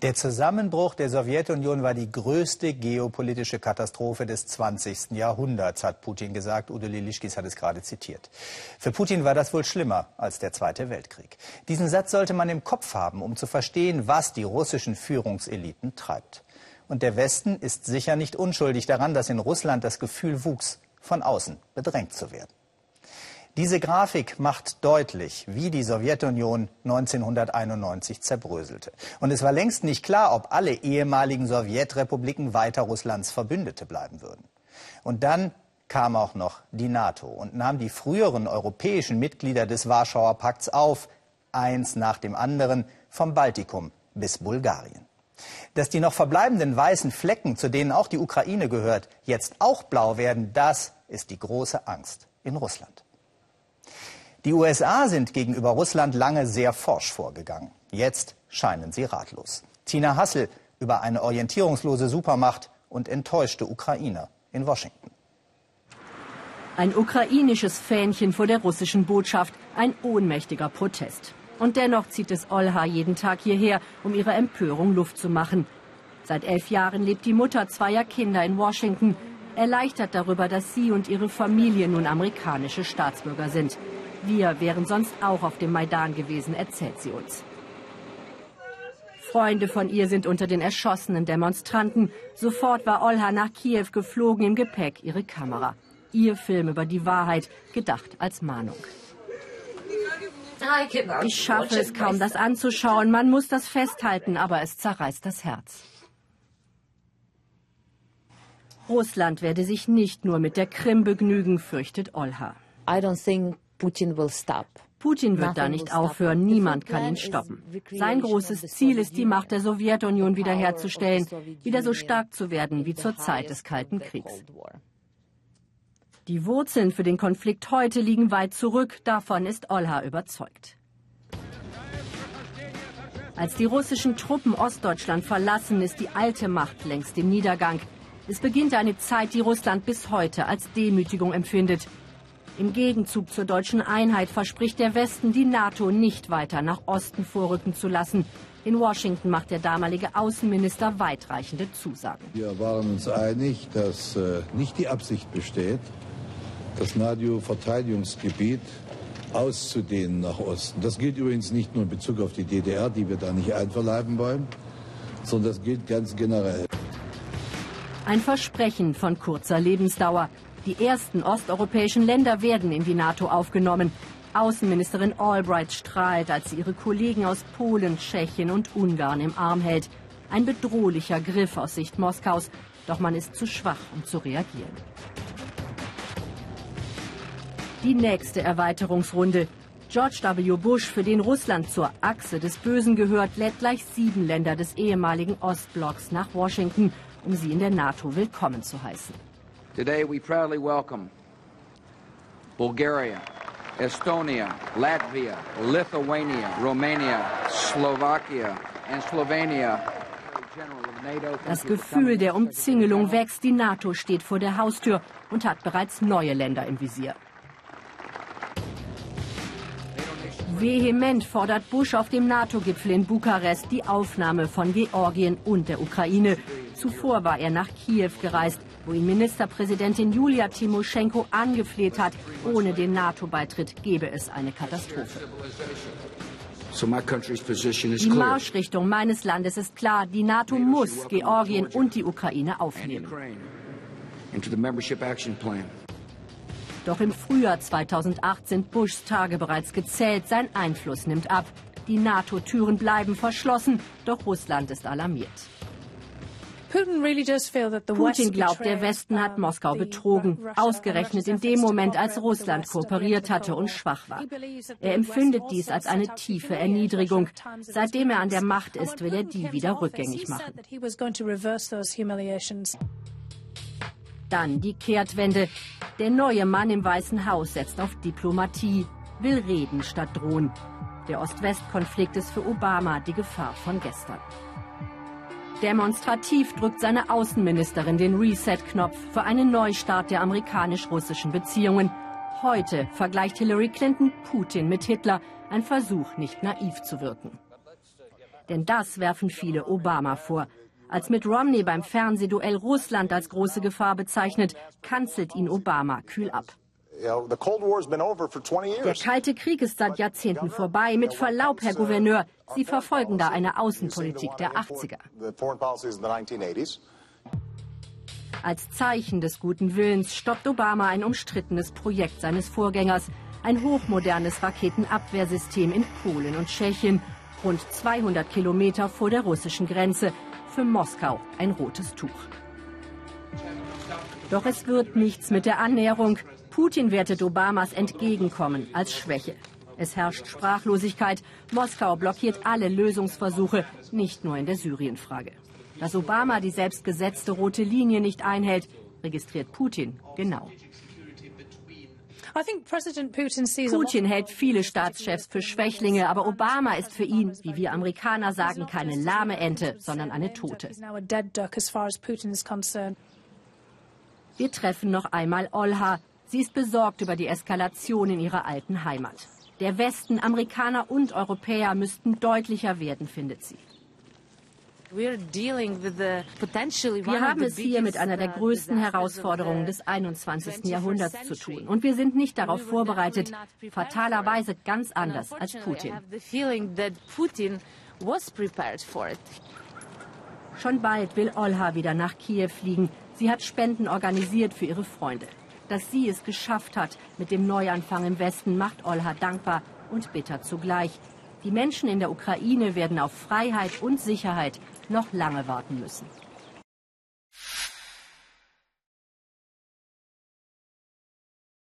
Der Zusammenbruch der Sowjetunion war die größte geopolitische Katastrophe des 20. Jahrhunderts, hat Putin gesagt. Udo Lilischkis hat es gerade zitiert. Für Putin war das wohl schlimmer als der Zweite Weltkrieg. Diesen Satz sollte man im Kopf haben, um zu verstehen, was die russischen Führungseliten treibt. Und der Westen ist sicher nicht unschuldig daran, dass in Russland das Gefühl wuchs, von außen bedrängt zu werden. Diese Grafik macht deutlich, wie die Sowjetunion 1991 zerbröselte. Und es war längst nicht klar, ob alle ehemaligen Sowjetrepubliken weiter Russlands Verbündete bleiben würden. Und dann kam auch noch die NATO und nahm die früheren europäischen Mitglieder des Warschauer Pakts auf, eins nach dem anderen, vom Baltikum bis Bulgarien. Dass die noch verbleibenden weißen Flecken, zu denen auch die Ukraine gehört, jetzt auch blau werden, das ist die große Angst in Russland. Die USA sind gegenüber Russland lange sehr forsch vorgegangen. Jetzt scheinen sie ratlos. Tina Hassel über eine orientierungslose Supermacht und enttäuschte Ukrainer in Washington. Ein ukrainisches Fähnchen vor der russischen Botschaft, ein ohnmächtiger Protest. Und dennoch zieht es Olha jeden Tag hierher, um ihrer Empörung Luft zu machen. Seit elf Jahren lebt die Mutter zweier Kinder in Washington, erleichtert darüber, dass sie und ihre Familie nun amerikanische Staatsbürger sind. Wir wären sonst auch auf dem Maidan gewesen, erzählt sie uns. Freunde von ihr sind unter den erschossenen Demonstranten. Sofort war Olha nach Kiew geflogen, im Gepäck ihre Kamera. Ihr Film über die Wahrheit, gedacht als Mahnung. Ich schaffe es kaum, das anzuschauen. Man muss das festhalten, aber es zerreißt das Herz. Russland werde sich nicht nur mit der Krim begnügen, fürchtet Olha. I don't think Putin will stop. Putin wird da nicht aufhören, niemand kann ihn stoppen. Sein großes Ziel ist, die Macht der Sowjetunion wiederherzustellen, wieder so stark zu werden wie zur Zeit des Kalten Kriegs. Die Wurzeln für den Konflikt heute liegen weit zurück, davon ist Olha überzeugt. Als die russischen Truppen Ostdeutschland verlassen, ist die alte Macht längst im Niedergang. Es beginnt eine Zeit, die Russland bis heute als Demütigung empfindet. Im Gegenzug zur deutschen Einheit verspricht der Westen, die NATO nicht weiter nach Osten vorrücken zu lassen. In Washington macht der damalige Außenminister weitreichende Zusagen. Wir waren uns einig, dass äh, nicht die Absicht besteht, das NATO-Verteidigungsgebiet auszudehnen nach Osten. Das gilt übrigens nicht nur in Bezug auf die DDR, die wir da nicht einverleiben wollen, sondern das gilt ganz generell. Ein Versprechen von kurzer Lebensdauer. Die ersten osteuropäischen Länder werden in die NATO aufgenommen. Außenministerin Albright strahlt, als sie ihre Kollegen aus Polen, Tschechien und Ungarn im Arm hält. Ein bedrohlicher Griff aus Sicht Moskaus, doch man ist zu schwach, um zu reagieren. Die nächste Erweiterungsrunde. George W. Bush, für den Russland zur Achse des Bösen gehört, lädt gleich sieben Länder des ehemaligen Ostblocks nach Washington, um sie in der NATO willkommen zu heißen. Today we proudly welcome Bulgaria, Estonia, Latvia, Lithuania, Romania, Slovakia and Slovenia. Das Gefühl der Umzingelung wächst. Die NATO steht vor der Haustür und hat bereits neue Länder im Visier. Vehement fordert Bush auf dem NATO-Gipfel in Bukarest die Aufnahme von Georgien und der Ukraine. Zuvor war er nach Kiew gereist, wo ihn Ministerpräsidentin Julia Timoschenko angefleht hat, ohne den NATO-Beitritt gebe es eine Katastrophe. Die Marschrichtung meines Landes ist klar. Die NATO muss Georgien und die Ukraine aufnehmen. Doch im Frühjahr 2008 sind Bushs Tage bereits gezählt. Sein Einfluss nimmt ab. Die NATO-Türen bleiben verschlossen, doch Russland ist alarmiert. Putin glaubt, der Westen hat Moskau betrogen, ausgerechnet in dem Moment, als Russland kooperiert hatte und schwach war. Er empfindet dies als eine tiefe Erniedrigung. Seitdem er an der Macht ist, will er die wieder rückgängig machen. Dann die Kehrtwende. Der neue Mann im Weißen Haus setzt auf Diplomatie, will reden statt drohen. Der Ost-West-Konflikt ist für Obama die Gefahr von gestern. Demonstrativ drückt seine Außenministerin den Reset-Knopf für einen Neustart der amerikanisch-russischen Beziehungen. Heute vergleicht Hillary Clinton Putin mit Hitler, ein Versuch, nicht naiv zu wirken. Denn das werfen viele Obama vor. Als Mitt Romney beim Fernsehduell Russland als große Gefahr bezeichnet, kanzelt ihn Obama kühl ab. Der Kalte Krieg ist seit Jahrzehnten vorbei. Mit Verlaub, Herr Gouverneur, Sie verfolgen da eine Außenpolitik der 80er. Als Zeichen des guten Willens stoppt Obama ein umstrittenes Projekt seines Vorgängers, ein hochmodernes Raketenabwehrsystem in Polen und Tschechien, rund 200 Kilometer vor der russischen Grenze. Für Moskau ein rotes Tuch. Doch es wird nichts mit der Annäherung. Putin wertet Obamas Entgegenkommen als Schwäche. Es herrscht Sprachlosigkeit. Moskau blockiert alle Lösungsversuche, nicht nur in der Syrienfrage. Dass Obama die selbstgesetzte rote Linie nicht einhält, registriert Putin genau. Putin hält viele Staatschefs für Schwächlinge, aber Obama ist für ihn, wie wir Amerikaner sagen, keine lahme Ente, sondern eine Tote. Wir treffen noch einmal Olha. Sie ist besorgt über die Eskalation in ihrer alten Heimat. Der Westen, Amerikaner und Europäer müssten deutlicher werden, findet sie. Wir haben es hier mit einer der uh, größten Herausforderungen des 21. Jahrhunderts zu tun. Und wir sind nicht darauf vorbereitet, fatalerweise ganz anders als Putin. Schon bald will Olha wieder nach Kiew fliegen. Sie hat Spenden organisiert für ihre Freunde. Dass sie es geschafft hat mit dem Neuanfang im Westen, macht Olha dankbar und bitter zugleich. Die Menschen in der Ukraine werden auf Freiheit und Sicherheit noch lange warten müssen.